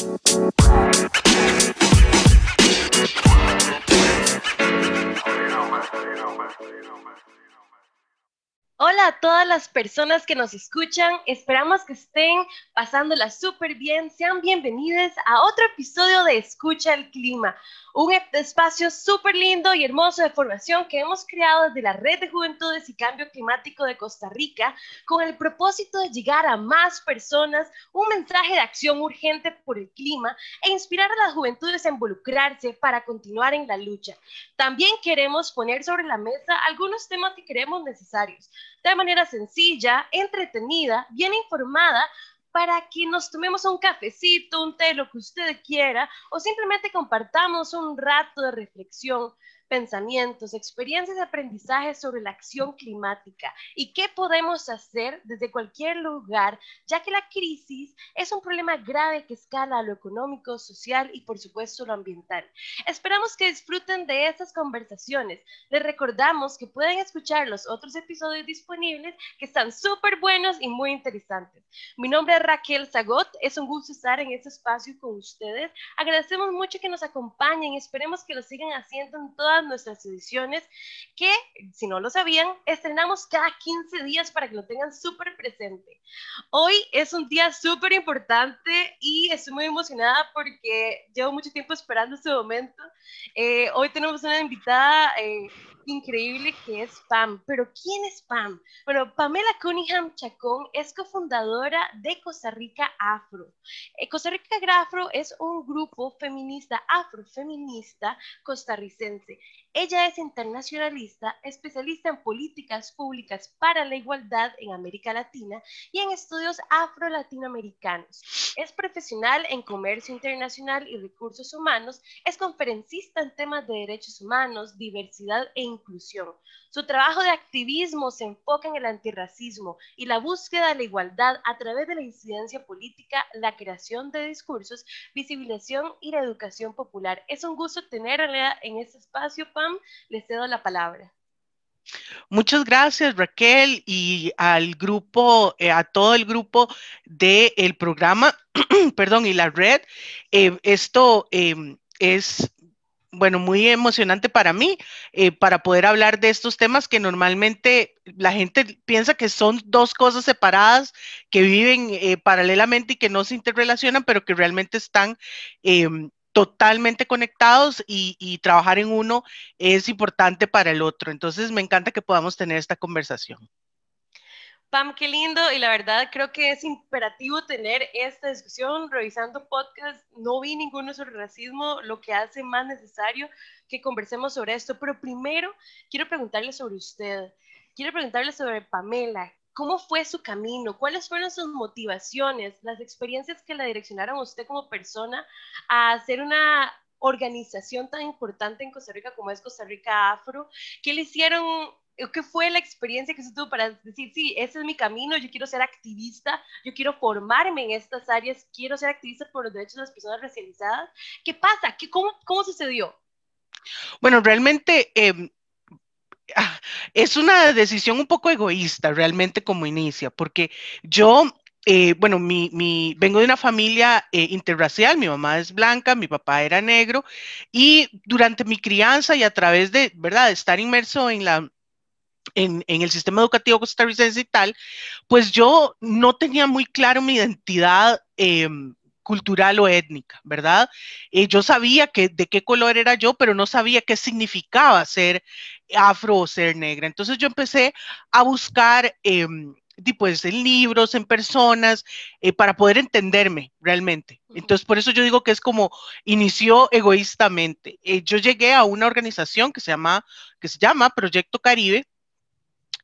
Bye. A todas las personas que nos escuchan, esperamos que estén pasándola súper bien, sean bienvenidos a otro episodio de Escucha el Clima, un espacio súper lindo y hermoso de formación que hemos creado desde la Red de Juventudes y Cambio Climático de Costa Rica con el propósito de llegar a más personas, un mensaje de acción urgente por el clima e inspirar a las juventudes a involucrarse para continuar en la lucha. También queremos poner sobre la mesa algunos temas que creemos necesarios, de manera sencilla, entretenida, bien informada, para que nos tomemos un cafecito, un té, lo que usted quiera, o simplemente compartamos un rato de reflexión pensamientos, experiencias de aprendizaje sobre la acción climática y qué podemos hacer desde cualquier lugar, ya que la crisis es un problema grave que escala a lo económico, social y por supuesto lo ambiental. Esperamos que disfruten de estas conversaciones. Les recordamos que pueden escuchar los otros episodios disponibles que están súper buenos y muy interesantes. Mi nombre es Raquel Zagot, es un gusto estar en este espacio con ustedes. Agradecemos mucho que nos acompañen, esperemos que lo sigan haciendo en todas nuestras ediciones que, si no lo sabían, estrenamos cada 15 días para que lo tengan súper presente. Hoy es un día súper importante y estoy muy emocionada porque llevo mucho tiempo esperando este momento. Eh, hoy tenemos una invitada eh, increíble que es Pam. Pero ¿quién es Pam? Bueno, Pamela Cunningham Chacón es cofundadora de Costa Rica Afro. Eh, Costa Rica Afro es un grupo feminista, afrofeminista costarricense. Ella es internacionalista, especialista en políticas públicas para la igualdad en América Latina y en estudios afro-latinoamericanos. Es profesional en comercio internacional y recursos humanos, es conferencista en temas de derechos humanos, diversidad e inclusión. Su trabajo de activismo se enfoca en el antirracismo y la búsqueda de la igualdad a través de la incidencia política, la creación de discursos, visibilización y la educación popular. Es un gusto tenerla en este espacio, Pam. Les cedo la palabra. Muchas gracias Raquel y al grupo, eh, a todo el grupo del programa, perdón, y la red. Eh, esto eh, es bueno, muy emocionante para mí, eh, para poder hablar de estos temas que normalmente la gente piensa que son dos cosas separadas, que viven paralelamente y que no se interrelacionan, pero que realmente están em, totalmente conectados y, trabajar en uno es importante para el otro. Entonces, me encanta que podamos tener esta conversación. Pam, qué lindo y la verdad creo que es imperativo tener esta discusión. Revisando podcast, no vi ninguno sobre racismo, lo que hace más necesario que conversemos sobre esto. Pero primero quiero preguntarle sobre usted, quiero preguntarle sobre Pamela. ¿Cómo fue su camino? ¿Cuáles fueron sus motivaciones, las experiencias que la direccionaron a usted como persona a hacer una organización tan importante en Costa Rica como es Costa Rica Afro? ¿Qué le hicieron ¿Qué fue la experiencia que se tuvo para decir, sí, ese es mi camino, yo quiero ser activista, yo quiero formarme en estas áreas, quiero ser activista por los derechos de las personas racializadas? ¿Qué pasa? ¿Qué, cómo, ¿Cómo sucedió? Bueno, realmente ah, es una decisión un poco egoísta, realmente como inicia, porque yo eh, bueno, mi, mi, vengo de una familia eh, interracial, mi mamá es blanca, mi papá era negro, y durante mi crianza y a través de, ¿verdad?, de estar inmerso en la, en, el sistema educativo costarricense y tal, pues yo no tenía muy claro mi identidad em, cultural o étnica, ¿verdad? Eh, yo sabía que, de qué color era yo, pero no sabía qué significaba ser afro o ser negra. Entonces yo empecé a buscar em, pues, en libros, en personas, eh, para poder entenderme realmente. Entonces, por eso yo digo que es como inició egoístamente. Eh, yo llegué a una organización que se llama, que se llama Proyecto Caribe,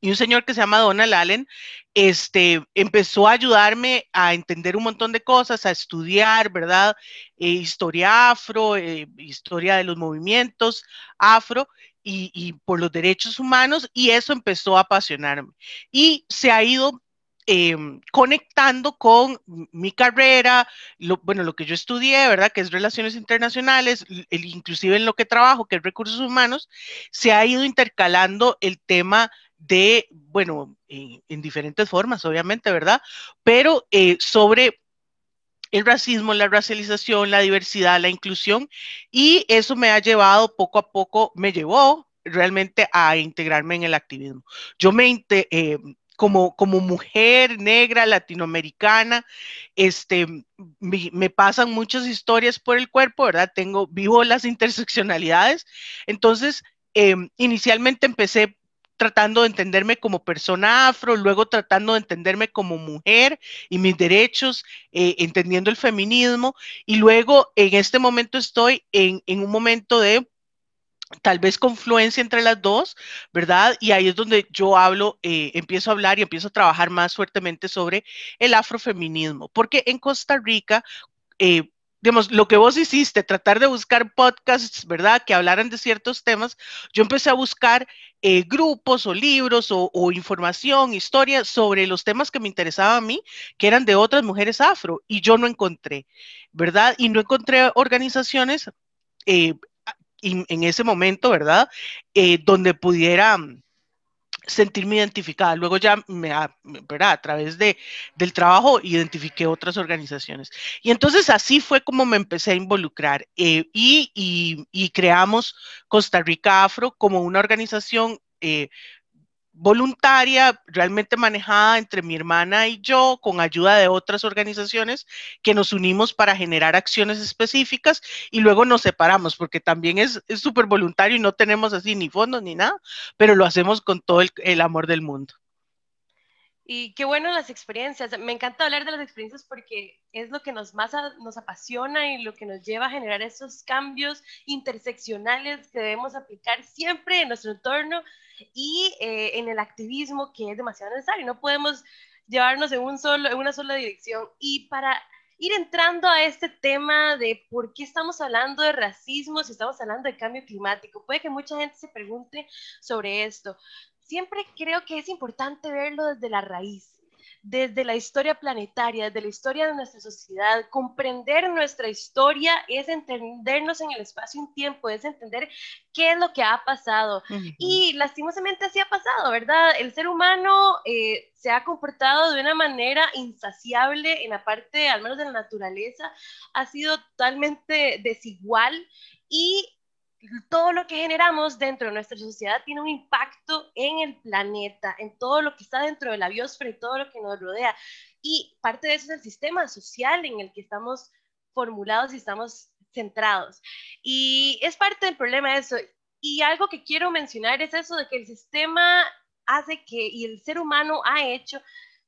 y un señor que se llama Donald Allen, este, empezó a ayudarme a entender un montón de cosas, a estudiar, ¿verdad? Eh, historia afro, eh, historia de los movimientos afro y, por los derechos humanos, y eso empezó a apasionarme. Y se ha ido em, conectando con mi carrera, lo, bueno, lo que yo estudié, ¿verdad? Que es relaciones internacionales, inclusive en lo que trabajo, que es recursos humanos, se ha ido intercalando el tema de, bueno, en, diferentes formas, obviamente, ¿verdad? Pero eh, sobre el racismo, la racialización, la diversidad, la inclusión, y eso me ha llevado poco a poco, me llevó realmente a integrarme en el activismo. Yo me, eh, como, como mujer negra latinoamericana, este, me, pasan muchas historias por el cuerpo, ¿verdad? Tengo, vivo las interseccionalidades. Entonces, em, inicialmente empecé tratando de entenderme como persona afro, luego tratando de entenderme como mujer y mis derechos, eh, entendiendo el feminismo, y luego en este momento estoy en, en un momento de tal vez confluencia entre las dos, ¿verdad? Y ahí es donde yo hablo, eh, empiezo a hablar y empiezo a trabajar más fuertemente sobre el afrofeminismo, porque en Costa Rica, eh, digamos, lo que vos hiciste, tratar de buscar podcasts, ¿verdad? Que hablaran de ciertos temas, yo empecé a buscar eh, grupos o libros o, información, historias sobre los temas que me interesaban a mí, que eran de otras mujeres afro, y yo no encontré, ¿verdad? Y no encontré organizaciones eh, en ese momento, ¿verdad? Eh, donde pudiera mm, sentirme identificada. Luego ya me, ¿verdad? a través de, del trabajo identifiqué otras organizaciones. Y entonces así fue como me empecé a involucrar eh, y, y, y, creamos Costa Rica Afro como una organización eh, voluntaria, realmente manejada entre mi hermana y yo, con ayuda de otras organizaciones que nos unimos para generar acciones específicas y luego nos separamos, porque también es súper voluntario y no tenemos así ni fondos ni nada, pero lo hacemos con todo el, el amor del mundo. Y qué bueno las experiencias. Me encanta hablar de las experiencias porque es lo que nos más nos apasiona y lo que nos lleva a generar esos cambios interseccionales que debemos aplicar siempre en nuestro entorno y eh, en el activismo que es demasiado necesario. No podemos llevarnos en, un solo, en una sola dirección. Y para ir entrando a este tema de por qué estamos hablando de racismo si estamos hablando de cambio climático, puede que mucha gente se pregunte sobre esto siempre creo que es importante verlo desde la raíz, desde la historia planetaria, desde la historia de nuestra sociedad. Comprender nuestra historia es entendernos en el espacio y un tiempo, es entender qué es lo que ha pasado. Y lastimosamente así ha pasado, ¿verdad? El ser humano eh, se ha comportado de una manera insaciable en la parte, al menos de la naturaleza, ha sido totalmente desigual y todo lo que generamos dentro de nuestra sociedad tiene un impacto en el planeta, en todo lo que está dentro de la biosfera y todo lo que nos rodea. Y parte de eso es el sistema social en el que estamos formulados y estamos centrados. Y es parte del problema eso. Y algo que quiero mencionar es eso de que el sistema hace que, y el ser humano ha hecho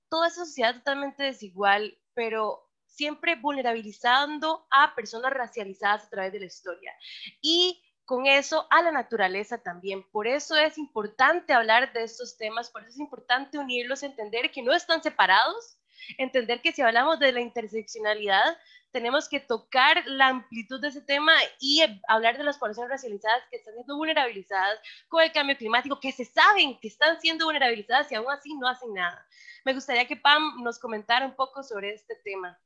toda esa sociedad totalmente desigual, pero siempre vulnerabilizando a personas racializadas a través de la historia. Y con eso a la naturaleza también. Por eso es importante hablar de estos temas, por eso es importante unirlos, entender que no están separados, entender que si hablamos de la interseccionalidad, tenemos que tocar la amplitud de ese tema y hablar de las poblaciones racializadas que están siendo vulnerabilizadas con el cambio climático, que se saben que están siendo vulnerabilizadas y aún así no hacen nada. Me gustaría que Pam nos comentara un poco sobre este tema.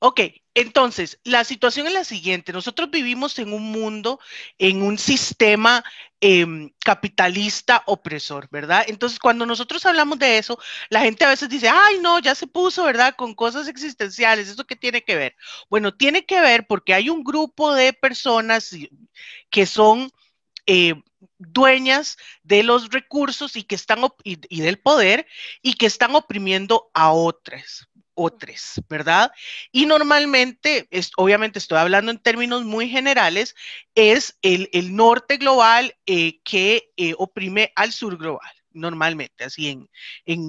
Ok, entonces, la situación es la siguiente. Nosotros vivimos en un mundo, en un sistema em, capitalista opresor, ¿verdad? Entonces, cuando nosotros hablamos de eso, la gente a veces dice, ay, no, ya se puso, ¿verdad? Con cosas existenciales. ¿Eso qué tiene que ver? Bueno, tiene que ver porque hay un grupo de personas que son... Eh, dueñas de los recursos y que están y, del poder y que están oprimiendo a otras, otros, ¿verdad? Y normalmente, obviamente estoy hablando en términos muy generales, es el, norte global eh, que eh, oprime al sur global, normalmente, así en,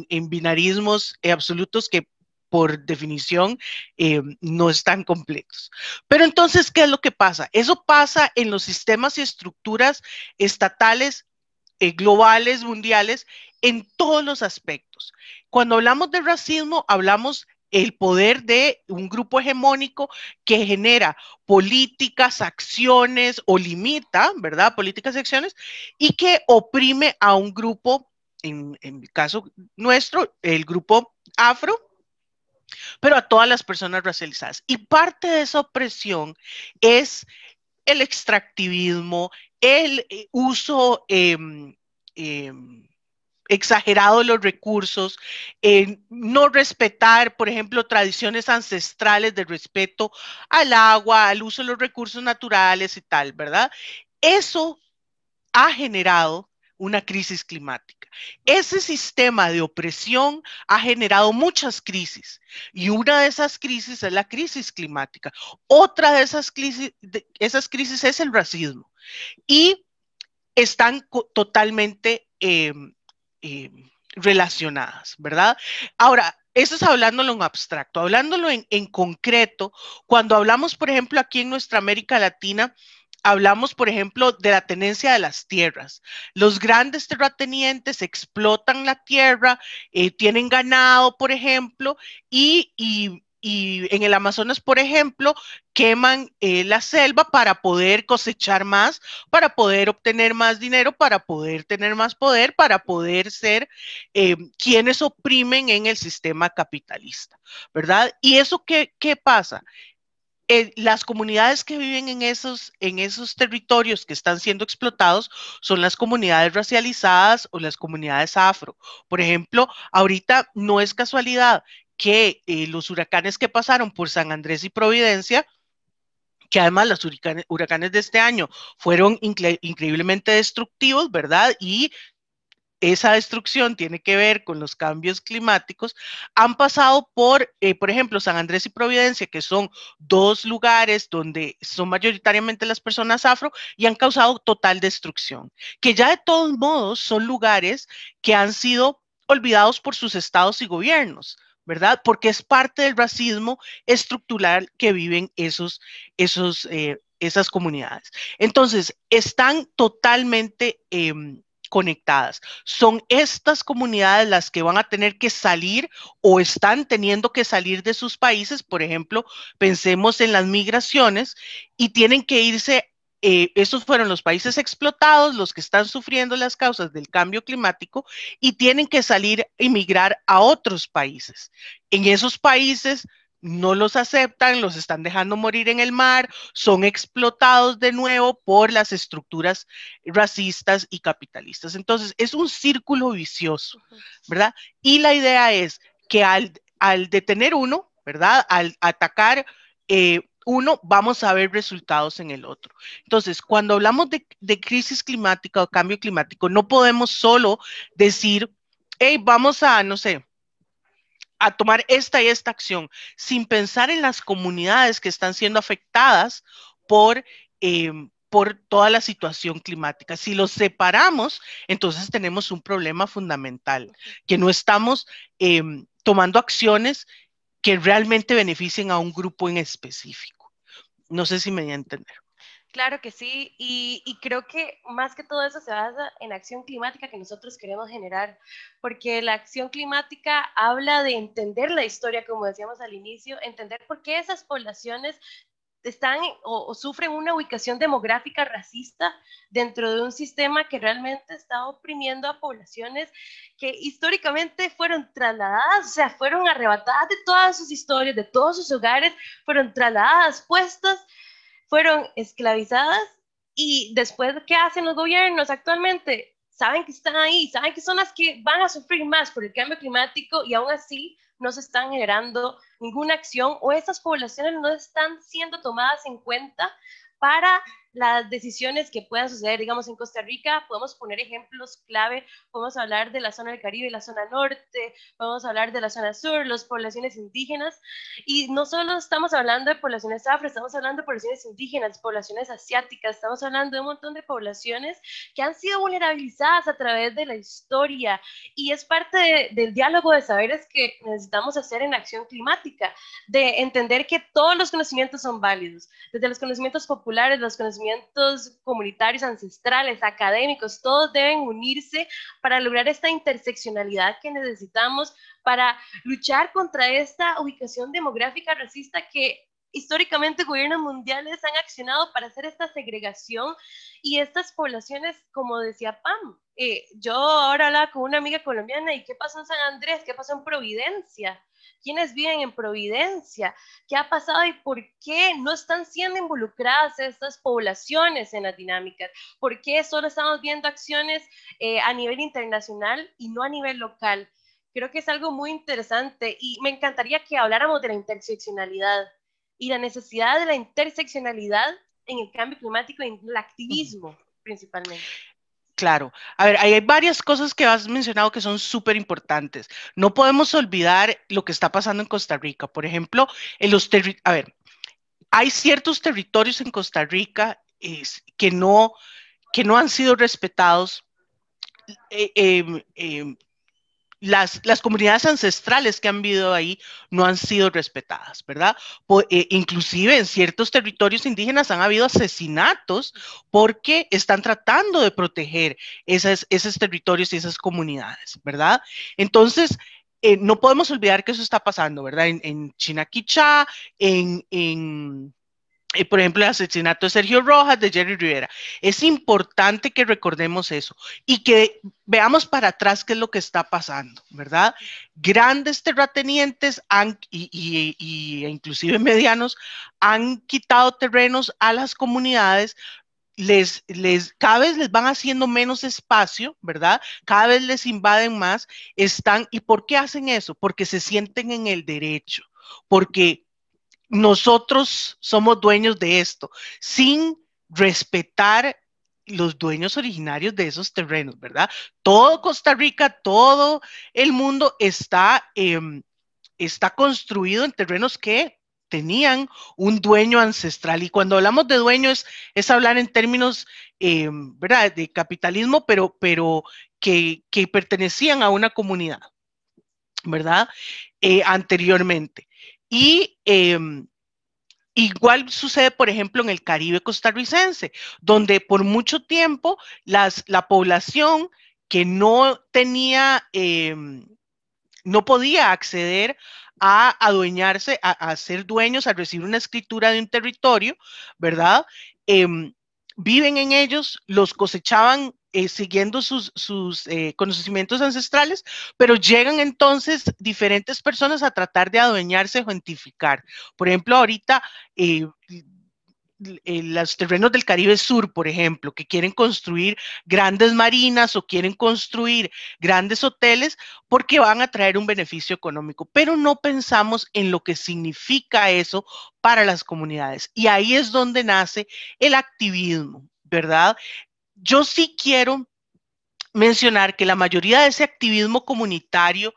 en, binarismos absolutos que por definición eh, no están completos. Pero entonces, ¿qué es lo que pasa? Eso pasa en los sistemas y estructuras estatales globales, mundiales, en todos los aspectos. Cuando hablamos de racismo, hablamos el poder de un grupo hegemónico que genera políticas, acciones o limita, ¿verdad? Políticas acciones y que oprime a un grupo, en, el caso nuestro, el grupo afro, pero a todas las personas racializadas. Y parte de esa opresión es el extractivismo, el eh, uso em, em, exagerado los recursos, no respetar, por ejemplo, tradiciones ancestrales de respeto al agua, al uso de los recursos naturales y tal, ¿verdad? Eso ha generado una crisis climática. Ese sistema de opresión ha generado muchas crisis y una de esas crisis es la crisis climática. Otra de esas crisis, esas crisis es el racismo y están totalmente em, em, relacionadas, ¿verdad? Ahora, eso es hablándolo en abstracto, hablándolo en, en concreto, cuando hablamos, por ejemplo, aquí en nuestra América Latina, hablamos, por ejemplo, de la tenencia de las tierras. Los grandes terratenientes explotan la tierra, eh, tienen ganado, por ejemplo, y, en el Amazonas, por ejemplo, queman eh, la selva para poder cosechar más, para poder obtener más dinero, para poder tener más poder, para poder ser eh, quienes oprimen en el sistema capitalista, ¿verdad? ¿Y eso qué, qué pasa? Eh, las comunidades que viven en esos, en esos territorios que están siendo explotados son las comunidades racializadas o las comunidades afro. Por ejemplo, ahorita no es casualidad que eh, los huracanes que pasaron por San Andrés y Providencia, que además los huracanes, de este año fueron increíblemente destructivos, ¿verdad? Y esa destrucción tiene que ver con los cambios climáticos, han pasado por, eh, por ejemplo, San Andrés y Providencia, que son dos lugares donde son mayoritariamente las personas afro y han causado total destrucción, que ya de todos modos son lugares que han sido olvidados por sus estados y gobiernos. ¿Verdad? Porque es parte del racismo estructural que viven esos, esos, eh, esas comunidades. Entonces, están totalmente em, conectadas. Son estas comunidades las que van a tener que salir o están teniendo que salir de sus países. Por ejemplo, pensemos en las migraciones y tienen que irse eh, esos fueron los países explotados, los que están sufriendo las causas del cambio climático y tienen que salir y migrar a otros países. En esos países no los aceptan, los están dejando morir en el mar, son explotados de nuevo por las estructuras racistas y capitalistas. Entonces, es un círculo vicioso, ¿verdad? Y la idea es que al, detener uno, ¿verdad? Al atacar eh, uno, vamos a ver resultados en el otro. Entonces, cuando hablamos de, crisis climática o cambio climático, no podemos solo decir, hey, vamos a, no sé, a tomar esta y esta acción sin pensar en las comunidades que están siendo afectadas por, em, por toda la situación climática. Si los separamos, entonces tenemos un problema fundamental, que no estamos em, tomando acciones que realmente beneficien a un grupo en específico. No sé si me voy a entender. Claro que sí, y, creo que más que todo eso se basa en acción climática que nosotros queremos generar, porque la acción climática habla de entender la historia, como decíamos al inicio, entender por qué esas poblaciones están o, sufren una ubicación demográfica racista dentro de un sistema que realmente está oprimiendo a poblaciones que históricamente fueron trasladadas, o sea, fueron arrebatadas de todas sus historias, de todos sus hogares, fueron trasladadas, puestas fueron esclavizadas y después, ¿qué hacen los gobiernos actualmente? Saben que están ahí, saben que son las que van a sufrir más por el cambio climático y aún así no se están generando ninguna acción o esas poblaciones no están siendo tomadas en cuenta para las decisiones que puedan suceder, digamos, en Costa Rica, podemos poner ejemplos clave, podemos hablar de la zona del Caribe la zona norte, podemos hablar de la zona sur, las poblaciones indígenas, y no solo estamos hablando de poblaciones afro, estamos hablando de poblaciones indígenas, poblaciones asiáticas, estamos hablando de un montón de poblaciones que han sido vulnerabilizadas a través de la historia, y es parte del diálogo de saberes que necesitamos hacer en acción climática, de entender que todos los conocimientos son válidos, desde los conocimientos populares, los conocimientos comunitarios, ancestrales, académicos, todos deben unirse para lograr esta interseccionalidad que necesitamos para luchar contra esta ubicación demográfica racista que históricamente gobiernos mundiales han accionado para hacer esta segregación y estas poblaciones, como decía Pam, eh, yo ahora hablaba con una amiga colombiana y qué pasó en San Andrés, qué pasó en Providencia, quiénes viven en Providencia, qué ha pasado y por qué no están siendo involucradas estas poblaciones en las dinámicas, por qué solo estamos viendo acciones eh, a nivel internacional y no a nivel local. Creo que es algo muy interesante y me encantaría que habláramos de la interseccionalidad y la necesidad de la interseccionalidad en el cambio climático y en el activismo principalmente. Claro. A ver, hay varias cosas que has mencionado que son súper importantes. No podemos olvidar lo que está pasando en Costa Rica. Por ejemplo, en los a ver, hay ciertos territorios en Costa Rica que, no, que no han sido respetados eh, em, em, las, comunidades ancestrales que han vivido ahí no han sido respetadas, ¿verdad? Eh, inclusive en ciertos territorios indígenas han habido asesinatos porque están tratando de proteger esos territorios y esas comunidades, ¿verdad? Entonces, eh, no podemos olvidar que eso está pasando, ¿verdad? En, en en eh, por ejemplo, el asesinato de Sergio Rojas, de Jerry Rivera. Es importante que recordemos eso y que veamos para atrás qué es lo que está pasando, ¿verdad? Grandes terratenientes han, y, inclusive medianos han quitado terrenos a las comunidades, les, les, cada vez les van haciendo menos espacio, ¿verdad? Cada vez les invaden más, están, ¿y por qué hacen eso? Porque se sienten en el derecho, porque nosotros somos dueños de esto, sin respetar los dueños originarios de esos terrenos, ¿verdad? Todo Costa Rica, todo el mundo está, em, está construido en terrenos que tenían un dueño ancestral. Y cuando hablamos de dueños es hablar en términos, em, ¿verdad?, de capitalismo, pero, pero que, pertenecían a una comunidad, ¿verdad? Eh, anteriormente. Y em, igual sucede, por ejemplo, en el Caribe costarricense, donde por mucho tiempo las, la población que no tenía, em, no podía acceder a adueñarse, a, ser dueños, a recibir una escritura de un territorio, ¿verdad? Em, viven en ellos, los cosechaban eh, siguiendo sus, eh, conocimientos ancestrales, pero llegan entonces diferentes personas a tratar de adueñarse o identificar. Por ejemplo, ahorita eh, los terrenos del Caribe Sur, por ejemplo, que quieren construir grandes marinas o quieren construir grandes hoteles porque van a traer un beneficio económico, pero no pensamos en lo que significa eso para las comunidades. Y ahí es donde nace el activismo, ¿verdad? Yo sí quiero mencionar que la mayoría de ese activismo comunitario,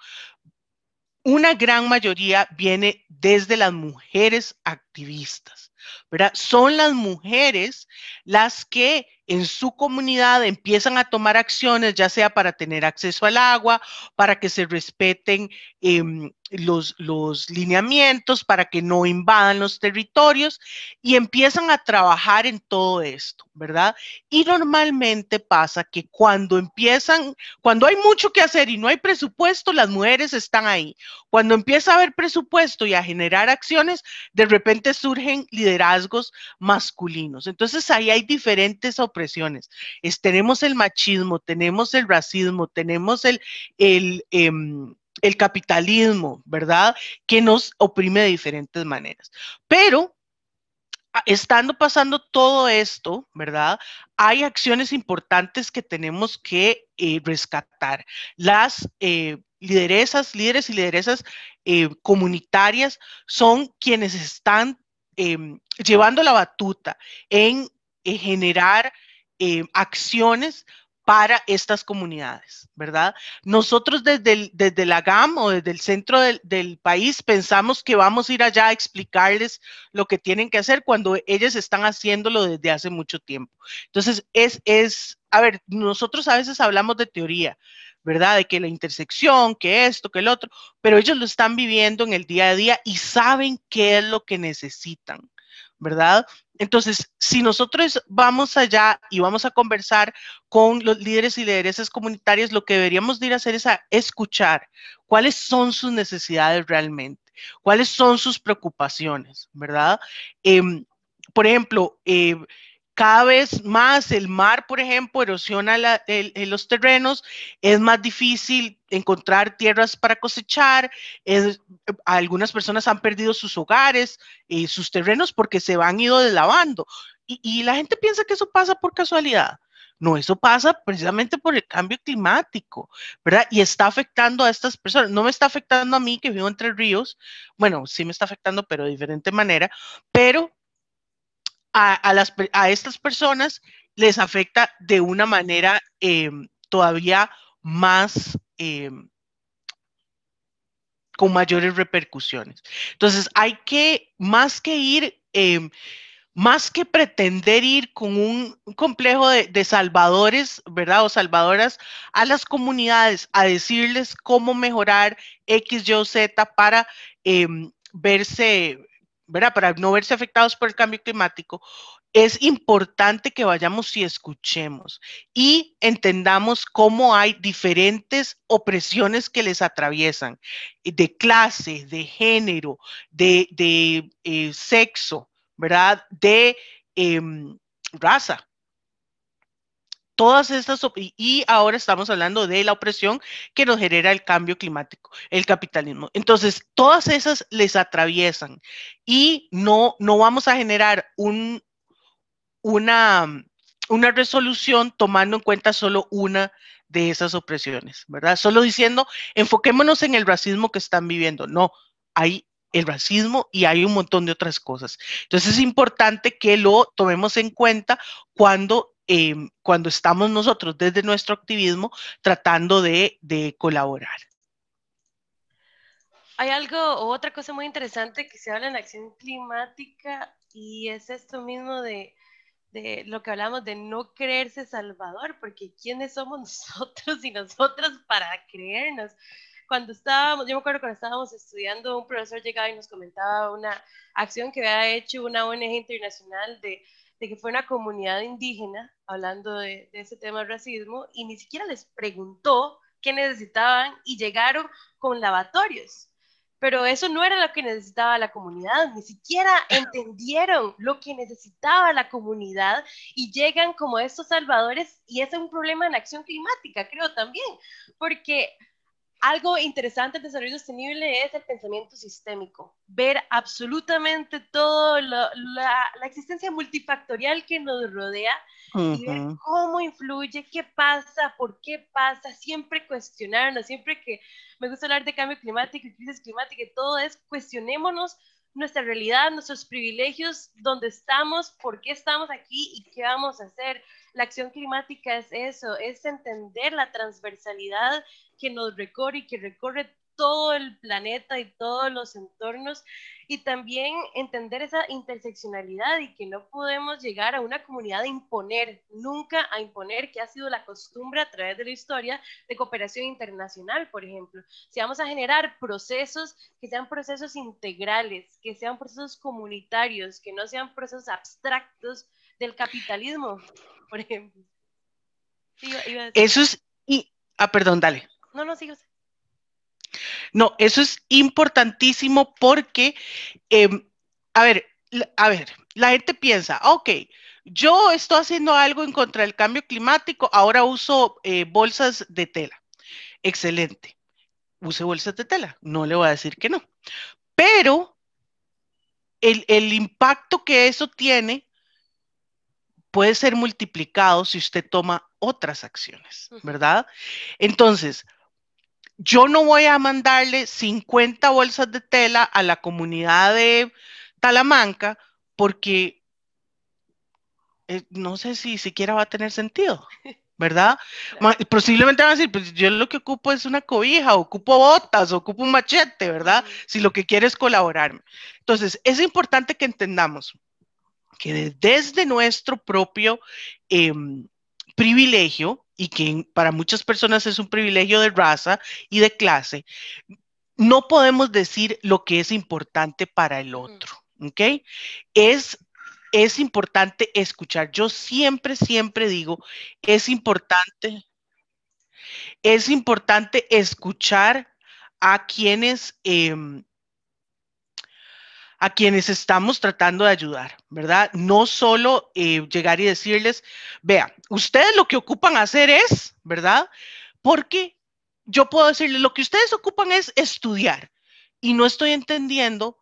una gran mayoría viene desde las mujeres activistas, ¿verdad? Son las mujeres las que en su comunidad empiezan a tomar acciones, ya sea para tener acceso al agua, para que se respeten em, los, lineamientos, para que no invadan los territorios y empiezan a trabajar en todo esto, ¿verdad? Y normalmente pasa que cuando empiezan, cuando hay mucho que hacer y no hay presupuesto, las mujeres están ahí. Cuando empieza a haber presupuesto y a generar acciones, de repente surgen liderazgos masculinos. Entonces ahí hay diferentes tenemos el machismo, tenemos el racismo, tenemos el, el, em, el capitalismo, ¿verdad? Que nos oprime de diferentes maneras. Pero estando pasando todo esto, ¿verdad? Hay acciones importantes que tenemos que eh, rescatar. Las eh, lideresas, líderes y lideresas eh, comunitarias son quienes están em, llevando la batuta en generar acciones para estas comunidades, ¿verdad? Nosotros desde, desde la GAM o desde el centro del, país pensamos que vamos a ir allá a explicarles lo que tienen que hacer cuando ellos están haciéndolo desde hace mucho tiempo. Entonces, es, es, a ver, nosotros a veces hablamos de teoría, ¿verdad? De que la intersección, que esto, que el otro, pero ellos lo están viviendo en el día a día y saben qué es lo que necesitan, ¿verdad? Entonces, si nosotros vamos allá y vamos a conversar con los líderes y lideresas comunitarias, lo que deberíamos ir a hacer es a escuchar cuáles son sus necesidades realmente, cuáles son sus preocupaciones, ¿verdad? Em, por ejemplo, eh, cada vez más el mar, por ejemplo, erosiona los terrenos, es más difícil encontrar tierras para cosechar, algunas personas han perdido sus hogares y sus terrenos porque se van ido deslavando. Y, y la gente piensa que eso pasa por casualidad. No, eso pasa precisamente por el cambio climático, ¿verdad? Y está afectando a estas personas. No me está afectando a mí que vivo entre ríos. Bueno, sí me está afectando, pero de diferente manera. Pero a, las, a estas personas les afecta de una manera em, todavía más, em, con mayores repercusiones. Entonces, hay que, más que ir, em, más que pretender ir con un, complejo de, salvadores, ¿verdad? O salvadoras a las comunidades a decirles cómo mejorar X, Y Z para verse Para no verse afectados por el cambio climático, es importante que vayamos y escuchemos y entendamos cómo hay diferentes opresiones que les atraviesan, de clase, de género, de, eh, sexo, ¿verdad? De em, raza todas estas, y ahora estamos hablando de la opresión que nos genera el cambio climático, el capitalismo. Entonces, todas esas les atraviesan y no, no vamos a generar un, una, una resolución tomando en cuenta solo una de esas opresiones, ¿verdad? Solo diciendo, enfoquémonos en el racismo que están viviendo. No, hay el racismo y hay un montón de otras cosas. Entonces es importante que lo tomemos en cuenta cuando Em, cuando estamos nosotros desde nuestro activismo tratando de, colaborar. Hay algo otra cosa muy interesante que se habla en acción climática y es esto mismo de, de lo que hablamos de no creerse salvador, porque ¿quiénes somos nosotros y nosotras para creernos? Cuando estábamos, yo me acuerdo cuando estábamos estudiando, un profesor llegaba y nos comentaba una acción que había hecho una ONG internacional de de que fue una comunidad indígena hablando de, ese tema del racismo y ni siquiera les preguntó qué necesitaban y llegaron con lavatorios. Pero eso no era lo que necesitaba la comunidad, ni siquiera entendieron lo que necesitaba la comunidad y llegan como estos salvadores y ese es un problema en acción climática, creo también, porque algo interesante del desarrollo sostenible es el pensamiento sistémico, ver absolutamente todo la, la, existencia multifactorial que nos rodea y ver cómo influye, qué pasa, por qué pasa, siempre cuestionarnos, siempre que me gusta hablar de cambio climático y crisis climática y todo es cuestionémonos nuestra realidad, nuestros privilegios, dónde estamos, por qué estamos aquí y qué vamos a hacer. La acción climática es eso, es entender la transversalidad que nos recorre y que recorre todo el planeta y todos los entornos y también entender esa interseccionalidad y que no podemos llegar a una comunidad a imponer, nunca a imponer, que ha sido la costumbre a través de la historia de cooperación internacional, por ejemplo. Si vamos a generar procesos que sean procesos integrales, que sean procesos comunitarios, que no sean procesos abstractos del capitalismo, por ejemplo. Eso es... Y, ah, perdón, dale. No, no, sigo. No, eso es importantísimo porque, em, a ver, a ver, la gente piensa, ok, yo estoy haciendo algo en contra del cambio climático, ahora uso eh, bolsas de tela. Excelente. Use bolsas de tela, no le voy a decir que no. Pero el, impacto que eso tiene puede ser multiplicado si usted toma otras acciones, ¿verdad? Entonces, yo no voy a mandarle 50 bolsas de tela a la comunidad de Talamanca porque eh, no sé si siquiera va a tener sentido, ¿verdad? Posiblemente van a decir, pues yo lo que ocupo es una cobija, ocupo botas, ocupo un machete, ¿verdad? Si lo que quiere es colaborarme. Entonces, es importante que entendamos que desde nuestro propio em, privilegio, y que para muchas personas es un privilegio de raza y de clase, no podemos decir lo que es importante para el otro, ¿ok? Es, es importante escuchar. Yo siempre, siempre digo, es importante, es importante escuchar a quienes... Em, a quienes estamos tratando de ayudar, ¿verdad? No solo eh, llegar y decirles, vea, ustedes lo que ocupan hacer es, ¿verdad? Porque yo puedo decirles, lo que ustedes ocupan es estudiar y no estoy entendiendo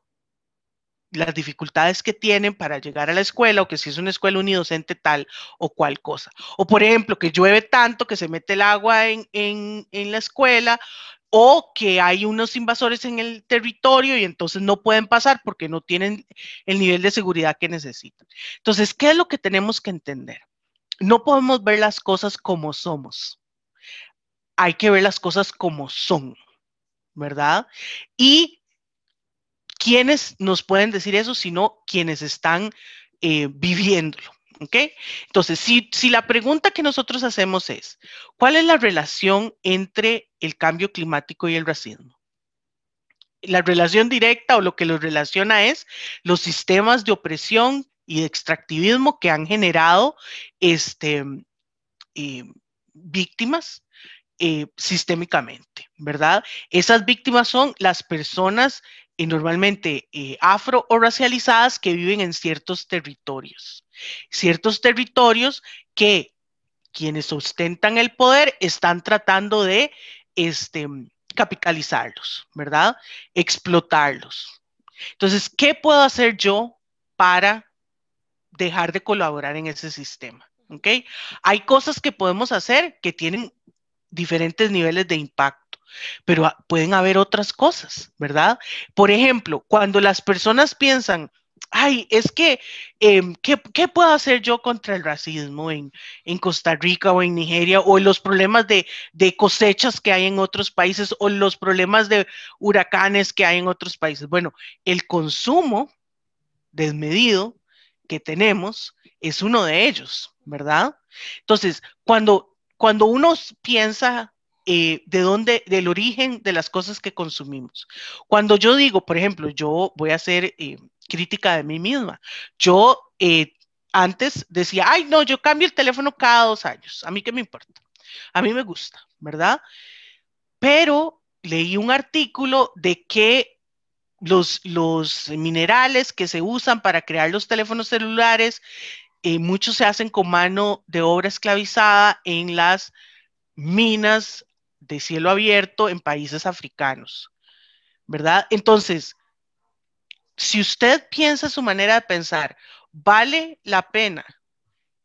las dificultades que tienen para llegar a la escuela o que si es una escuela unidocente tal o cual cosa. O por ejemplo, que llueve tanto que se mete el agua en, en, en la escuela o que hay unos invasores en el territorio y entonces no pueden pasar porque no tienen el nivel de seguridad que necesitan. Entonces, ¿qué es lo que tenemos que entender? No podemos ver las cosas como somos. Hay que ver las cosas como son, ¿verdad? Y ¿quiénes nos pueden decir eso? Sino quienes están eh, viviéndolo. ¿Ok? Entonces, si, la pregunta que nosotros hacemos es, ¿cuál es la relación entre el cambio climático y el racismo? La relación directa o lo que los relaciona es los sistemas de opresión y de extractivismo que han generado este, eh, víctimas eh, sistémicamente, ¿verdad? Esas víctimas son las personas y normalmente eh, afro o racializadas que viven en ciertos territorios. Ciertos territorios que quienes ostentan el poder están tratando de este, capitalizarlos, ¿verdad? Explotarlos. Entonces, ¿qué puedo hacer yo para dejar de colaborar en ese sistema? ¿Ok? Hay cosas que podemos hacer que tienen diferentes niveles de impacto pero pueden haber otras cosas, ¿verdad? Por ejemplo, cuando las personas piensan, ay, es que, em, ¿qué, puedo hacer yo contra el racismo en, Costa Rica o en Nigeria o los problemas de, cosechas que hay en otros países o los problemas de huracanes que hay en otros países? Bueno, el consumo desmedido que tenemos es uno de ellos, ¿verdad? Entonces, cuando, cuando uno piensa eh, de dónde, del origen de las cosas que consumimos. Cuando yo digo, por ejemplo, yo voy a hacer eh, crítica de mí misma, yo eh, antes decía, ay, no, yo cambio el teléfono cada dos años, a mí qué me importa, a mí me gusta, ¿verdad? Pero leí un artículo de que los, los minerales que se usan para crear los teléfonos celulares, muchos se hacen con mano de obra esclavizada en las minas de cielo abierto en países africanos, ¿verdad? Entonces, si usted piensa su manera de pensar, ¿vale la pena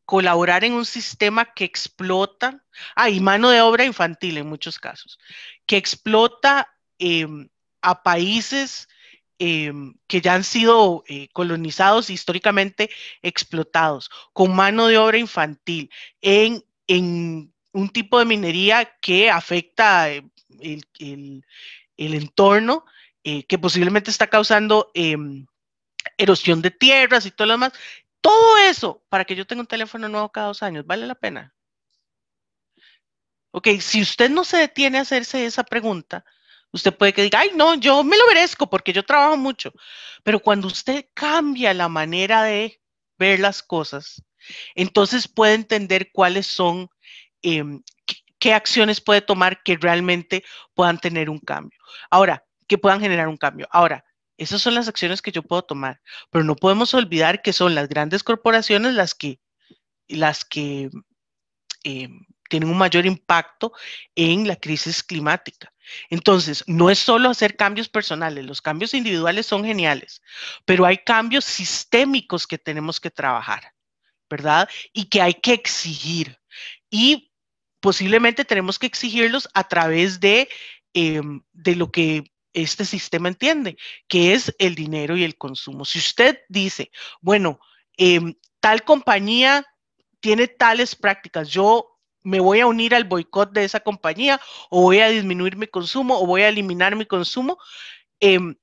colaborar en un sistema que explota, hay mano de obra infantil en muchos casos, que explota em, a países em, que ya han sido eh, colonizados, históricamente explotados, con mano de obra infantil, en, en un tipo de minería que afecta eh, el, entorno, eh, que posiblemente está causando em, erosión de tierras y todo lo demás. Todo eso para que yo tenga un teléfono nuevo cada dos años, ¿vale la pena? Ok, si usted no se detiene a hacerse esa pregunta, usted puede que diga, ay, no, yo me lo merezco porque yo trabajo mucho. Pero cuando usted cambia la manera de ver las cosas, entonces puede entender cuáles son Em, qué acciones puede tomar que realmente puedan tener un cambio. Ahora, que puedan generar un cambio. Ahora, esas son las acciones que yo puedo tomar, pero no podemos olvidar que son las grandes corporaciones las que, las que em, tienen un mayor impacto en la crisis climática. Entonces, no es solo hacer cambios personales, los cambios individuales son geniales, pero hay cambios sistémicos que tenemos que trabajar, ¿verdad? Y que hay que exigir. Y posiblemente tenemos que exigirlos a través de, em, de lo que este sistema entiende, que es el dinero y el consumo. Si usted dice, bueno, em, tal compañía tiene tales prácticas, yo me voy a unir al boicot de esa compañía o voy a disminuir mi consumo o voy a eliminar mi consumo, em,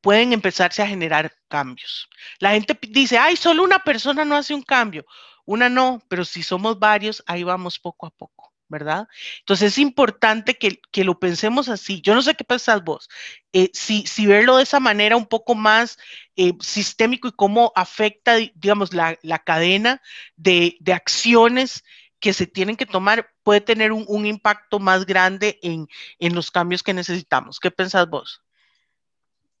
pueden empezarse a generar cambios. La gente dice, ay, solo una persona no hace un cambio. Una no, pero si somos varios, ahí vamos poco a poco, ¿verdad? Entonces es importante que, lo pensemos así. Yo no sé qué pensás vos. Eh, si, si, verlo de esa manera un poco más eh, sistémico y cómo afecta, digamos, la, cadena de, acciones que se tienen que tomar puede tener un, impacto más grande en, en, los cambios que necesitamos. ¿Qué pensás vos?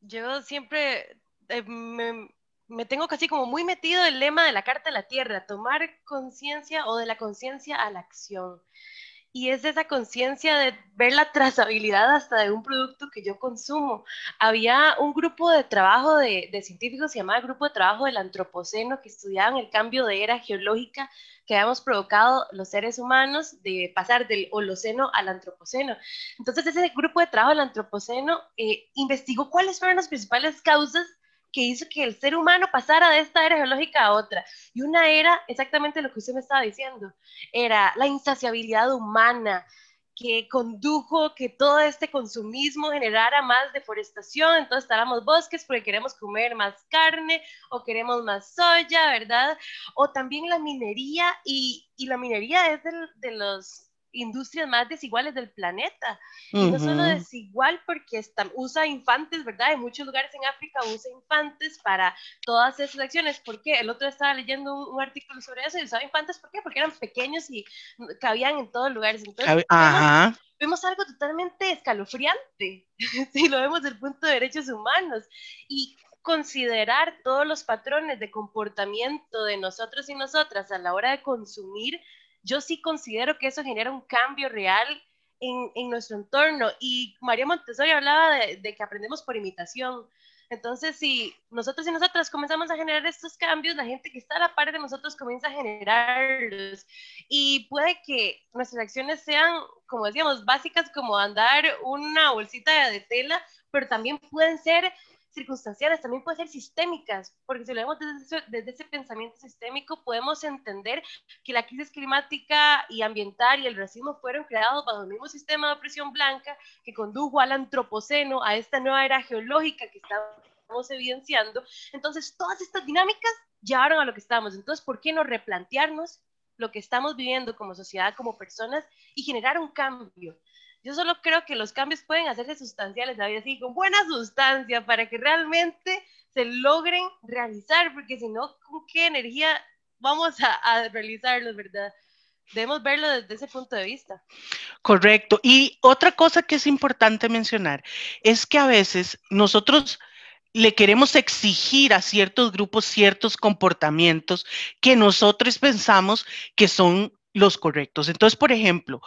Yo siempre eh, me, me tengo casi como muy metido el lema de la Carta de la Tierra, tomar conciencia o de la conciencia a la acción. Y es esa conciencia de ver la trazabilidad hasta de un producto que yo consumo. Había un grupo de trabajo de, de científicos, se llamaba Grupo de Trabajo del Antropoceno, que estudiaban el cambio de era geológica que habíamos provocado los seres humanos de pasar del Holoceno al Antropoceno. Entonces, ese grupo de trabajo del Antropoceno eh, investigó cuáles fueron las principales causas que hizo que el ser humano pasara de esta era geológica a otra. Y una era, exactamente lo que usted me estaba diciendo, era la insaciabilidad humana, que condujo que todo este consumismo generara más deforestación, entonces talamos bosques porque queremos comer más carne o queremos más soya, ¿verdad? O también la minería, y, y la minería es de los industrias más desiguales del planeta. Y no solo desigual porque usa infantes, ¿verdad? En muchos lugares en África usa infantes para todas esas acciones. ¿Por qué? El otro estaba leyendo un, artículo sobre eso y usaba infantes, ¿por qué? Porque eran pequeños y cabían en todos lugares. Entonces, Vemos, algo totalmente escalofriante, si lo vemos desde el punto de derechos humanos. Y considerar todos los patrones de comportamiento de nosotros y nosotras a la hora de consumir yo sí considero que eso genera un cambio real en, en nuestro entorno. Y María Montessori hablaba de, de, que aprendemos por imitación. Entonces, si nosotros y nosotras comenzamos a generar estos cambios, la gente que está a la par de nosotros comienza a generarlos. Y puede que nuestras acciones sean, como decíamos, básicas como andar una bolsita de tela, pero también pueden ser circunstanciales, también pueden ser sistémicas, porque si lo vemos desde ese, pensamiento sistémico, podemos entender que la crisis climática y ambiental y el racismo fueron creados bajo el mismo sistema de opresión blanca que condujo al antropoceno, a esta nueva era geológica que estamos evidenciando. Entonces, todas estas dinámicas llevaron a lo que estamos. Entonces, ¿por qué no replantearnos lo que estamos viviendo como sociedad, como personas y generar un cambio? Yo solo creo que los cambios pueden hacerse sustanciales, David, así con buena sustancia para que realmente se logren realizar, porque si no, ¿con qué energía vamos a realizarlos, verdad? Debemos verlo desde ese punto de vista. Correcto. Y otra cosa que es importante mencionar es que a veces nosotros le queremos exigir a ciertos grupos ciertos comportamientos que nosotros pensamos que son los correctos. Entonces, por ejemplo,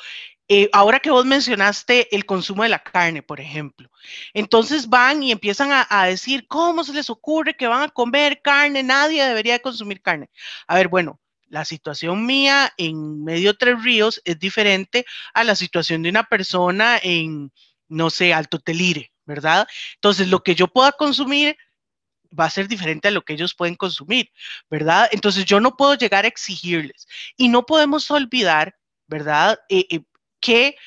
eh, ahora que vos mencionaste el consumo de la carne, por ejemplo, entonces van y empiezan a, decir, ¿cómo se les ocurre que van a comer carne? Nadie debería consumir carne. A ver, bueno, la situación mía en medio Tres Ríos es diferente a la situación de una persona en, no sé, Alto Telire, ¿verdad? Entonces, lo que yo pueda consumir va a ser diferente a lo que ellos pueden consumir, ¿verdad? Entonces, yo no puedo llegar a exigirles. Y no podemos olvidar, ¿verdad? Eh, eh, que,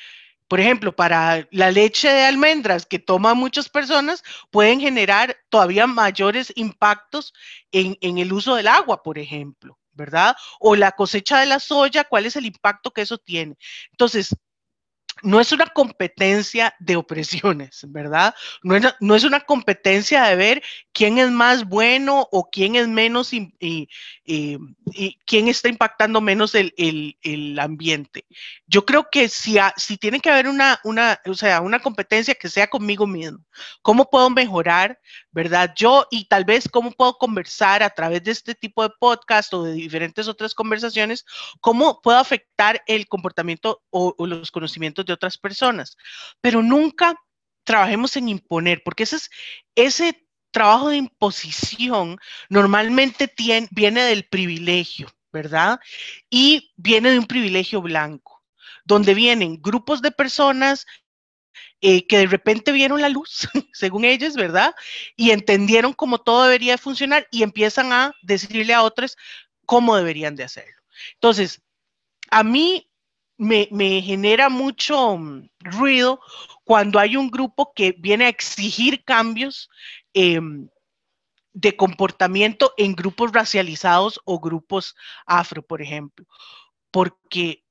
por ejemplo, para la leche de almendras que toman muchas personas, pueden generar todavía mayores impactos en, en el uso del agua, por ejemplo. ¿verdad? O la cosecha de la soya, ¿cuál es el impacto que eso tiene? Entonces, no es una competencia de opresiones, ¿verdad? No es, no es, una competencia de ver quién es más bueno o quién es menos y, quién está impactando menos el, el, el ambiente. Yo creo que si, si tiene que haber una, una, o sea, una competencia que sea conmigo mismo, ¿cómo puedo mejorar, verdad? Yo y tal vez cómo puedo conversar a través de este tipo de podcast o de diferentes otras conversaciones, cómo puedo afectar el comportamiento o, los conocimientos de otras personas, pero nunca trabajemos en imponer, porque ese, es, ese trabajo de imposición normalmente tiene, viene del privilegio, ¿verdad? Y viene de un privilegio blanco, donde vienen grupos de personas eh, que de repente vieron la luz, según ellos, ¿verdad? Y entendieron cómo todo debería funcionar y empiezan a decirle a otros cómo deberían de hacerlo. Entonces, a mí me, genera mucho mm, ruido cuando hay un grupo que viene a exigir cambios em, de comportamiento en grupos racializados o grupos afro, por ejemplo, porque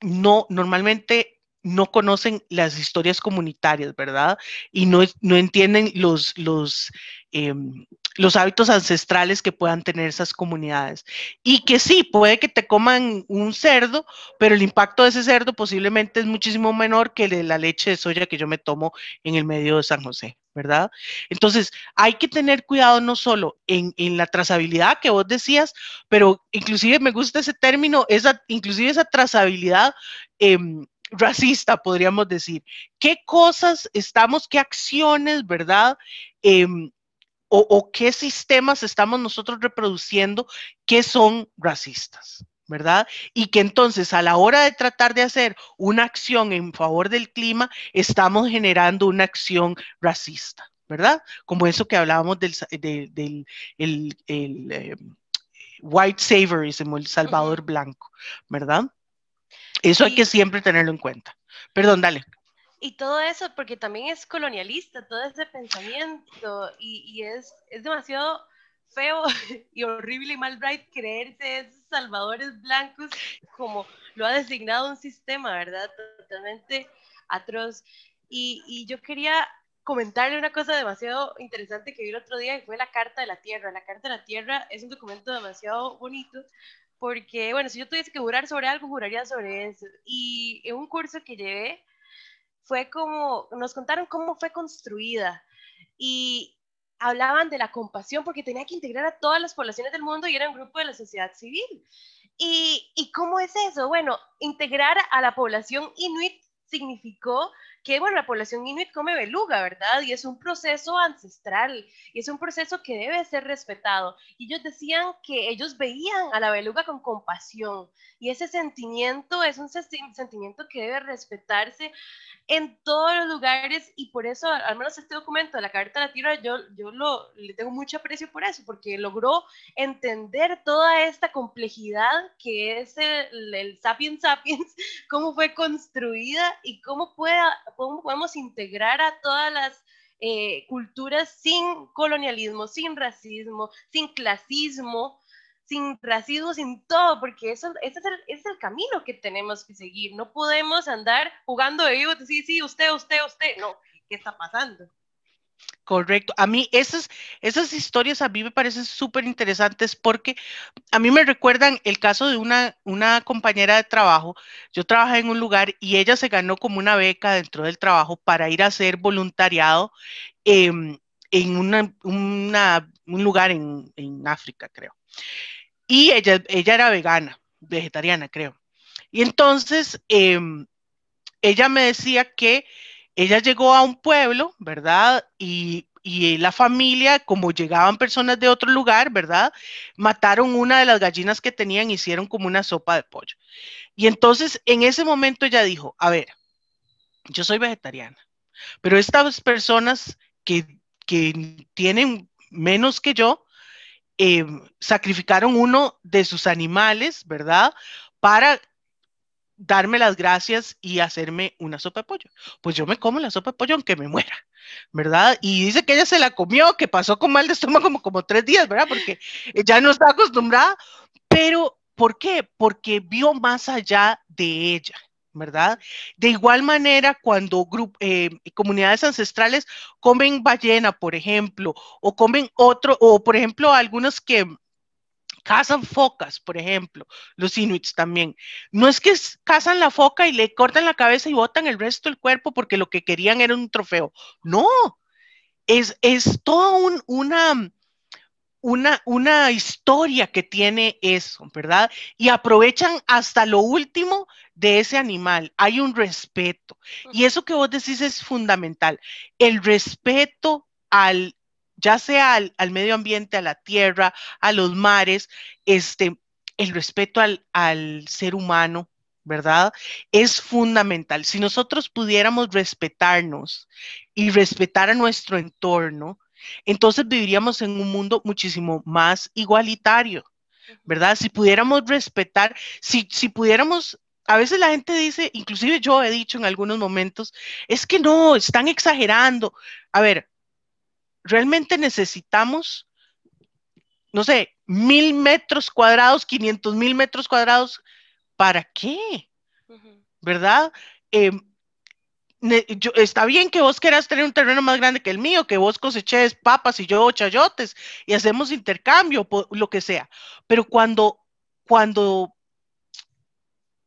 no, normalmente no conocen las historias comunitarias, ¿verdad? Y no, no entienden los, los, em, los hábitos ancestrales que puedan tener esas comunidades. Y que sí, puede que te coman un cerdo, pero el impacto de ese cerdo posiblemente es muchísimo menor que el de la leche de soya que yo me tomo en el medio de San José, ¿verdad? Entonces, hay que tener cuidado no solo en, la trazabilidad que vos decías, pero inclusive me gusta ese término, esa, inclusive esa trazabilidad. Em, racista, podríamos decir. ¿Qué cosas estamos, qué acciones, verdad? Em, o, qué sistemas estamos nosotros reproduciendo que son racistas, ¿verdad? Y que entonces a la hora de tratar de hacer una acción en favor del clima, estamos generando una acción racista, ¿verdad? Como eso que hablábamos del, del, el, eh, white saviorism, el salvador blanco, ¿verdad? Eso hay que siempre tenerlo en cuenta. Perdón, dale. Y todo eso, porque también es colonialista, todo ese pensamiento, y, es, es demasiado feo y horrible y mal bright creerse esos salvadores blancos como lo ha designado un sistema, ¿verdad? Totalmente atroz. Y, y, yo quería comentarle una cosa demasiado interesante que vi el otro día, que fue la Carta de la Tierra. La Carta de la Tierra es un documento demasiado bonito porque, bueno, si yo tuviese que jurar sobre algo, juraría sobre eso. Y en un curso que llevé, fue como, nos contaron cómo fue construida y hablaban de la compasión porque tenía que integrar a todas las poblaciones del mundo y era un grupo de la sociedad civil. ¿Y, y cómo es eso? Bueno, integrar a la población inuit significó que, bueno, la población inuit come beluga, ¿verdad? Y es un proceso ancestral y es un proceso que debe ser respetado. Y ellos decían que ellos veían a la beluga con compasión y ese sentimiento es un sentimiento que debe respetarse en todos los lugares y por eso, al menos este documento de la Carta de la Tierra, yo, yo lo, le tengo mucho aprecio por eso, porque logró entender toda esta complejidad que es el, el Sapiens Sapiens, cómo fue construida y cómo, pueda, cómo podemos integrar a todas las eh, culturas sin colonialismo, sin racismo, sin clasismo, sin racismo, sin todo, porque eso, ese, es el, es el camino que tenemos que seguir. No podemos andar jugando de vivo, sí, sí, usted, usted, usted. No, ¿qué está pasando? Correcto. A mí esas, esas historias a mí me parecen súper interesantes porque a mí me recuerdan el caso de una, una compañera de trabajo. Yo trabajé en un lugar y ella se ganó como una beca dentro del trabajo para ir a hacer voluntariado em, en un lugar en, en África, creo y ella, ella era vegana, vegetariana, creo. Y entonces em, ella me decía que ella llegó a un pueblo, ¿verdad? Y, y, la familia, como llegaban personas de otro lugar, ¿verdad? Mataron una de las gallinas que tenían, hicieron como una sopa de pollo. Y entonces en ese momento ella dijo, a ver, yo soy vegetariana, pero estas personas que, que tienen menos que yo, eh, sacrificaron uno de sus animales, ¿verdad? Para darme las gracias y hacerme una sopa de pollo. Pues yo me como la sopa de pollo aunque me muera, ¿verdad? Y dice que ella se la comió, que pasó con mal de estómago como, como tres días, ¿verdad? Porque ya no está acostumbrada, pero ¿por qué? Porque vio más allá de ella. ¿verdad? De igual manera, cuando eh, comunidades ancestrales comen ballena, por ejemplo, o comen otro, o por ejemplo, algunos que cazan focas, por ejemplo, los inuits también. No es que cazan la foca y le cortan la cabeza y botan el resto del cuerpo porque lo que querían era un trofeo. No, es, es toda una, una, una historia que tiene eso, ¿verdad? Y aprovechan hasta lo último de ese animal. Hay un respeto. Y eso que vos decís es fundamental. El respeto al, ya sea al, medio ambiente, a la tierra, a los mares, este, el respeto al, al ser humano, ¿verdad? Es fundamental. Si nosotros pudiéramos respetarnos y respetar a nuestro entorno, entonces viviríamos en un mundo muchísimo más igualitario, ¿verdad? Si pudiéramos respetar, si, si pudiéramos a veces la gente dice, inclusive yo he dicho en algunos momentos, es que no, están exagerando. A ver, realmente necesitamos, no sé, mil metros cuadrados, quinientos mil metros cuadrados, ¿para qué? ¿Verdad? Em, está bien que vos quieras tener un terreno más grande que el mío, que vos coseches papas y yo chayotes y hacemos intercambio, lo que sea. Pero cuando, cuando,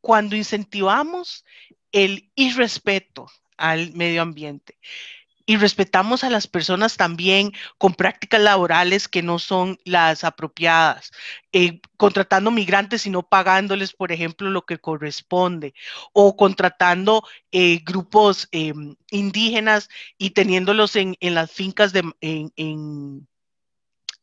cuando incentivamos el irrespeto al medio ambiente, y respetamos a las personas también con prácticas laborales que no son las apropiadas, eh, contratando migrantes y no pagándoles, por ejemplo, lo que corresponde, o contratando eh, grupos em, indígenas y teniéndolos en, las fincas de, en, en,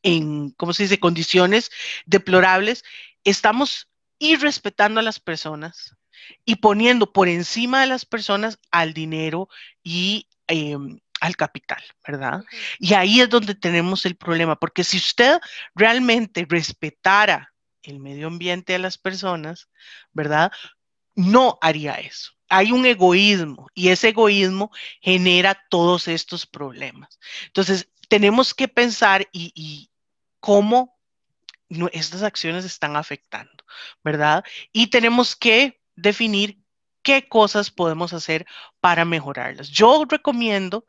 en, ¿cómo se dice?, condiciones deplorables, estamos irrespetando a las personas y poniendo por encima de las personas al dinero y em, al capital, ¿verdad? Y ahí es donde tenemos el problema, porque si usted realmente respetara el medio ambiente de las personas, ¿verdad? No haría eso. Hay un egoísmo y ese egoísmo genera todos estos problemas. Entonces, tenemos que pensar y, cómo estas acciones están afectando, ¿verdad? Y tenemos que definir qué cosas podemos hacer para mejorarlas. Yo recomiendo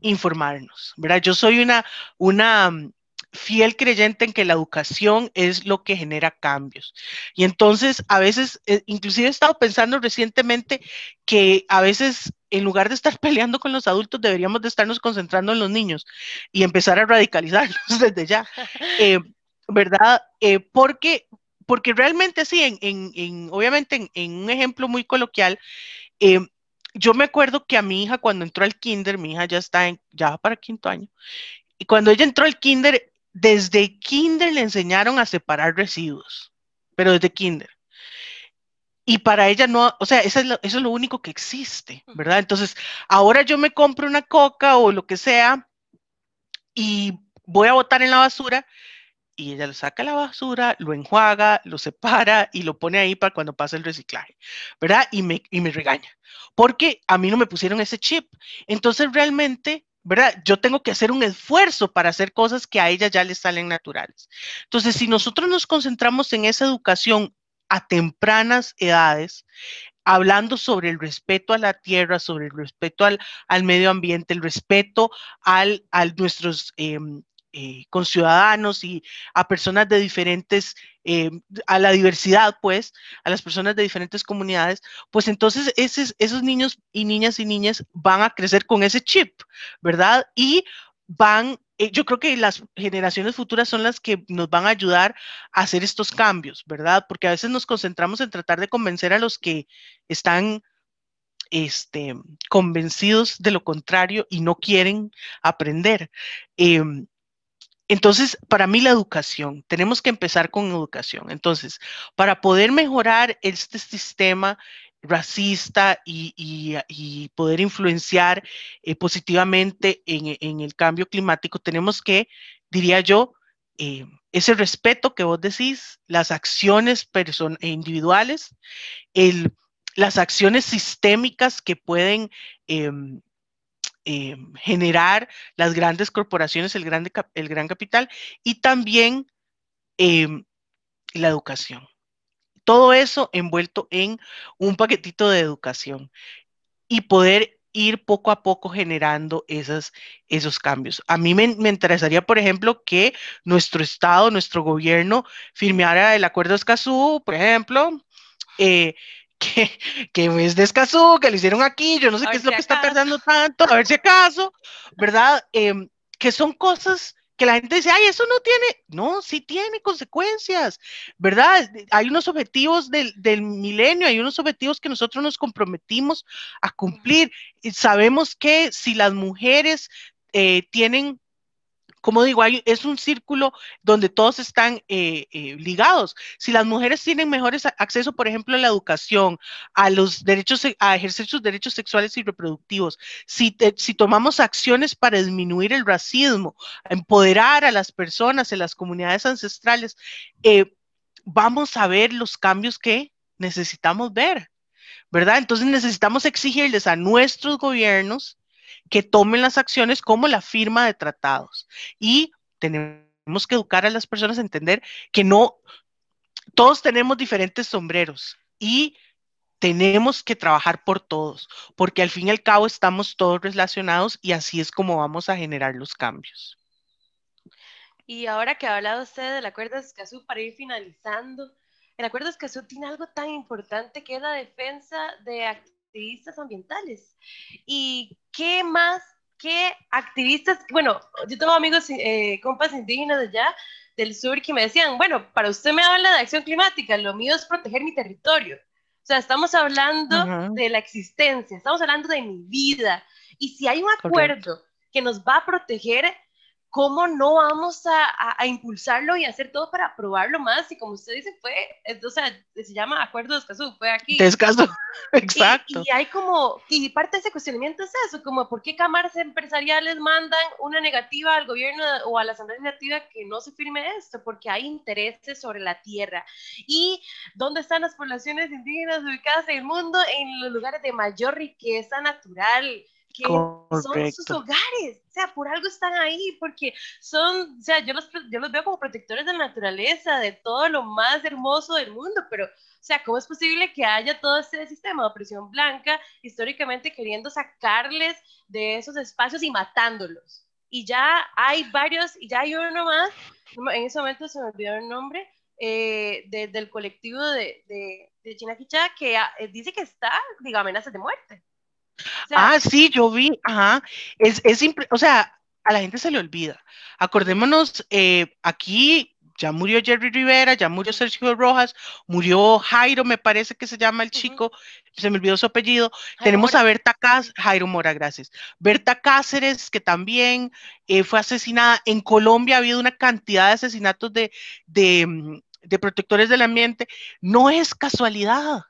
informarnos, ¿verdad? Yo soy una, una mm, fiel creyente en que la educación es lo que genera cambios. Y entonces, a veces, eh, inclusive he estado pensando recientemente que a veces, en lugar de estar peleando con los adultos, deberíamos de estarnos concentrando en los niños y empezar a radicalizarlos desde ya, eh, ¿verdad? Eh, porque porque realmente sí, en, obviamente en, un ejemplo muy coloquial, eh, yo me acuerdo que a mi hija cuando entró al kinder, mi hija ya está en, ya para quinto año, y cuando ella entró al kinder, desde kinder le enseñaron a separar residuos, pero desde kinder. Y para ella no, o sea, eso es, lo, eso es lo único que existe, ¿verdad? Entonces, ahora yo me compro una coca o lo que sea y voy a botar en la basura y ella lo saca a la basura, lo enjuaga, lo separa y lo pone ahí para cuando pasa el reciclaje, ¿verdad? Y me, y me regaña, porque a mí no me pusieron ese chip. Entonces realmente, ¿verdad? Yo tengo que hacer un esfuerzo para hacer cosas que a ella ya le salen naturales. Entonces, si nosotros nos concentramos en esa educación a tempranas edades, hablando sobre el respeto a la tierra, sobre el respeto al, al medio ambiente, el respeto al, a nuestros em, eh, con ciudadanos y a personas de diferentes, eh, a la diversidad, pues, a las personas de diferentes comunidades, pues entonces esos niños y niñas y niñas van a crecer con ese chip, ¿verdad? Y van, eh, yo creo que las generaciones futuras son las que nos van a ayudar a hacer estos cambios, ¿verdad? Porque a veces nos concentramos en tratar de convencer a los que están este, convencidos de lo contrario y no quieren aprender. Em, entonces, para mí la educación, tenemos que empezar con educación. Entonces, para poder mejorar este sistema racista y, poder influenciar eh, positivamente en, el cambio climático, tenemos que, diría yo, eh, ese respeto que vos decís, las acciones individuales, las acciones sistémicas que pueden em, eh, generar las grandes corporaciones, el, grande, el gran capital y también em, la educación. Todo eso envuelto en un paquetito de educación y poder ir poco a poco generando esas, esos cambios. A mí me, interesaría, por ejemplo, que nuestro Estado, nuestro gobierno firmara el Acuerdo Escazú, por ejemplo, eh, que, que es de Escazú, que le hicieron aquí, yo no sé qué es lo que está tardando tanto, a ver si acaso, ¿verdad? Em, que son cosas que la gente dice, ay, eso no tiene, no, sí tiene consecuencias, ¿verdad? Hay unos objetivos del, del milenio, hay unos objetivos que nosotros nos comprometimos a cumplir. Y sabemos que si las mujeres eh, tienen como digo, es un círculo donde todos están eh, eh, ligados. Si las mujeres tienen mejores acceso, por ejemplo, a la educación, a los derechos, a ejercer sus derechos sexuales y reproductivos, si, si tomamos acciones para disminuir el racismo, empoderar a las personas en las comunidades ancestrales, eh, vamos a ver los cambios que necesitamos ver, ¿verdad? Entonces necesitamos exigirles a nuestros gobiernos que tomen las acciones como la firma de tratados. Y tenemos que educar a las personas a entender que no, todos tenemos diferentes sombreros y tenemos que trabajar por todos, porque al fin y al cabo estamos todos relacionados y así es como vamos a generar los cambios. Y ahora que ha hablado usted del acuerdo de Escazú, para ir finalizando, el acuerdo de Escazú tiene algo tan importante que es la defensa de activistas ambientales. ¿Y qué más que activistas? Bueno, yo tengo amigos, eh, compas indígenas allá del sur que me decían, bueno, para usted me habla de acción climática, lo mío es proteger mi territorio. O sea, estamos hablando de la existencia, estamos hablando de mi vida. Y si hay un acuerdo que nos va a proteger, ¿cómo no vamos a, impulsarlo y hacer todo para aprobarlo más? Y como usted dice, fue, o sea, se llama Acuerdo de Escazú, fue aquí. De Escazú, exacto. Y, hay como, y parte de ese cuestionamiento es eso, como por qué cámaras empresariales mandan una negativa al gobierno o a la Asamblea Legislativa que no se firme esto, porque hay intereses sobre la tierra. ¿Y dónde están las poblaciones indígenas ubicadas en el mundo? En los lugares de mayor riqueza natural que son sus hogares, sea, por algo están ahí, porque son, o sea, yo los, yo los veo como protectores de la naturaleza, de todo lo más hermoso del mundo, pero, o sea, ¿cómo es posible que haya todo este sistema de opresión blanca históricamente queriendo sacarles de esos espacios y matándolos? Y ya hay varios, y ya hay uno más, en ese momento se me olvidó el nombre, eh, del colectivo de, de, de Chinaquichá, que ah, dice que está, digo, amenazas de muerte ah, sí, yo vi, ajá. Es, es o sea, a la gente se le olvida. Acordémonos, eh, aquí ya murió Jerry Rivera, ya murió Sergio Rojas, murió Jairo, me parece que se llama el chico, se me olvidó su apellido. Tenemos a Berta Cáceres, Jairo Mora, gracias. Berta Cáceres, que también eh, fue asesinada. En Colombia ha habido una cantidad de asesinatos de, de, mm, de protectores del ambiente. No es casualidad.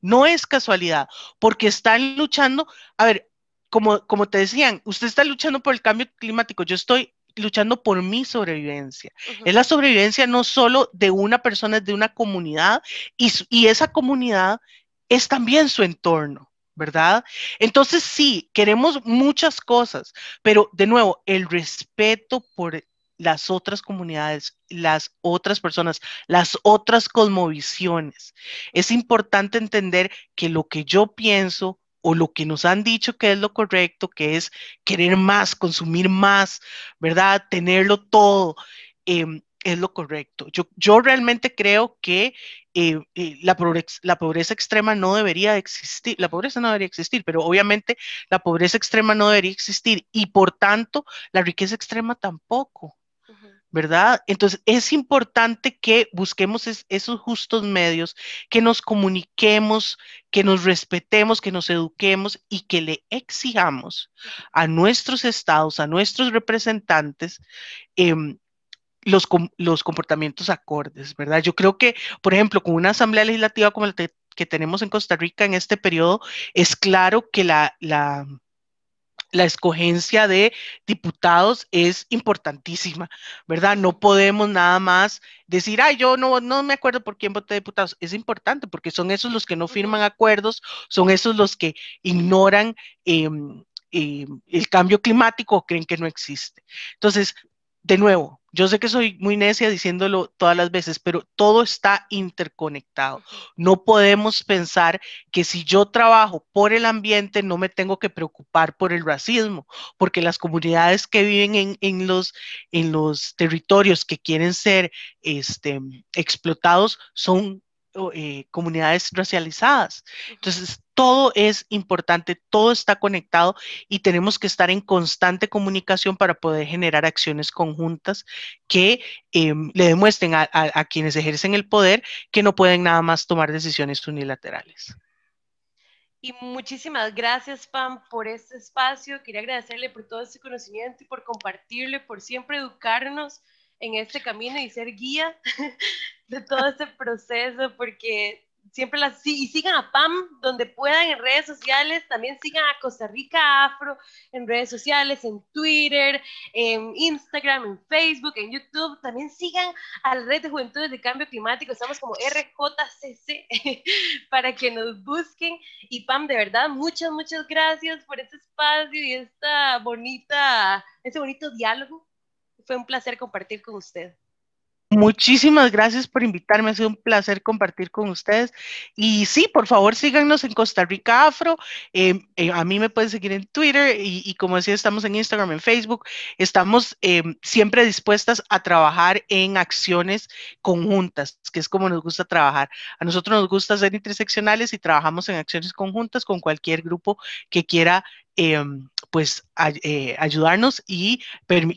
No es casualidad, porque están luchando, a ver, como, como te decían, usted está luchando por el cambio climático, yo estoy luchando por mi sobrevivencia. Es la sobrevivencia no solo de una persona, es de una comunidad y, y esa comunidad es también su entorno. ¿verdad? Entonces sí, queremos muchas cosas, pero de nuevo, el respeto por las otras comunidades, las otras personas, las otras cosmovisiones. Es importante entender que lo que yo pienso o lo que nos han dicho que es lo correcto, que es querer más, consumir más, ¿verdad? Tenerlo todo, em, es lo correcto. Yo, realmente creo que eh, eh, la, pobreza, la, pobreza, extrema no debería existir, la pobreza no debería existir, pero obviamente la pobreza extrema no debería existir y por tanto la riqueza extrema tampoco. ¿Verdad? Entonces es importante que busquemos esos justos medios, que nos comuniquemos, que nos respetemos, que nos eduquemos y que le exijamos a nuestros estados, a nuestros representantes, em, los, los, comportamientos acordes, ¿verdad? Yo creo que, por ejemplo, con una asamblea legislativa como la que tenemos en Costa Rica en este periodo, es claro que la, la la escogencia de diputados es importantísima, ¿verdad? No podemos nada más decir, ay, yo no, no me acuerdo por quién voté diputados. Es importante porque son esos los que no firman acuerdos, son esos los que ignoran em, em, el cambio climático o creen que no existe. Entonces, de nuevo, yo sé que soy muy necia diciéndolo todas las veces, pero todo está interconectado. No podemos pensar que si yo trabajo por el ambiente no me tengo que preocupar por el racismo, porque las comunidades que viven en, los, en los territorios que quieren ser este, explotados son eh, comunidades racializadas. Entonces, todo es importante, todo está conectado y tenemos que estar en constante comunicación para poder generar acciones conjuntas que em, le demuestren a, quienes ejercen el poder que no pueden nada más tomar decisiones unilaterales. Y muchísimas gracias, Pam, por este espacio. Quería agradecerle por todo este conocimiento y por compartirle, por siempre educarnos en este camino y ser guía de todo este proceso, porque siempre las y sigan a Pam donde puedan en redes sociales, también sigan a Costa Rica Afro en redes sociales, en Twitter, en Instagram, en Facebook, en YouTube, también sigan a la red de Juventudes de Cambio Climático, estamos como RJCC para que nos busquen y Pam, de verdad, muchas, muchas gracias por este espacio y esta bonita, este bonito diálogo. Fue un placer compartir con usted. Muchísimas gracias por invitarme, ha sido un placer compartir con ustedes. Y sí, por favor, síganos en Costa Rica Afro. Em, eh, a mí me pueden seguir en Twitter y, como decía, estamos en Instagram, en Facebook. Estamos em, siempre dispuestas a trabajar en acciones conjuntas, que es como nos gusta trabajar. A nosotros nos gusta ser interseccionales y trabajamos en acciones conjuntas con cualquier grupo que quiera Em, pues eh, ayudarnos y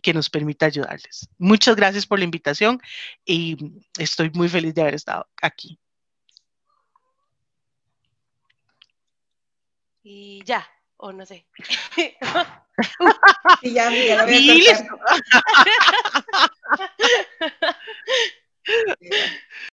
que nos permita ayudarles. Muchas gracias por la invitación y estoy muy feliz de haber estado aquí. Y ya, o no sé. y ya, ya lo voy a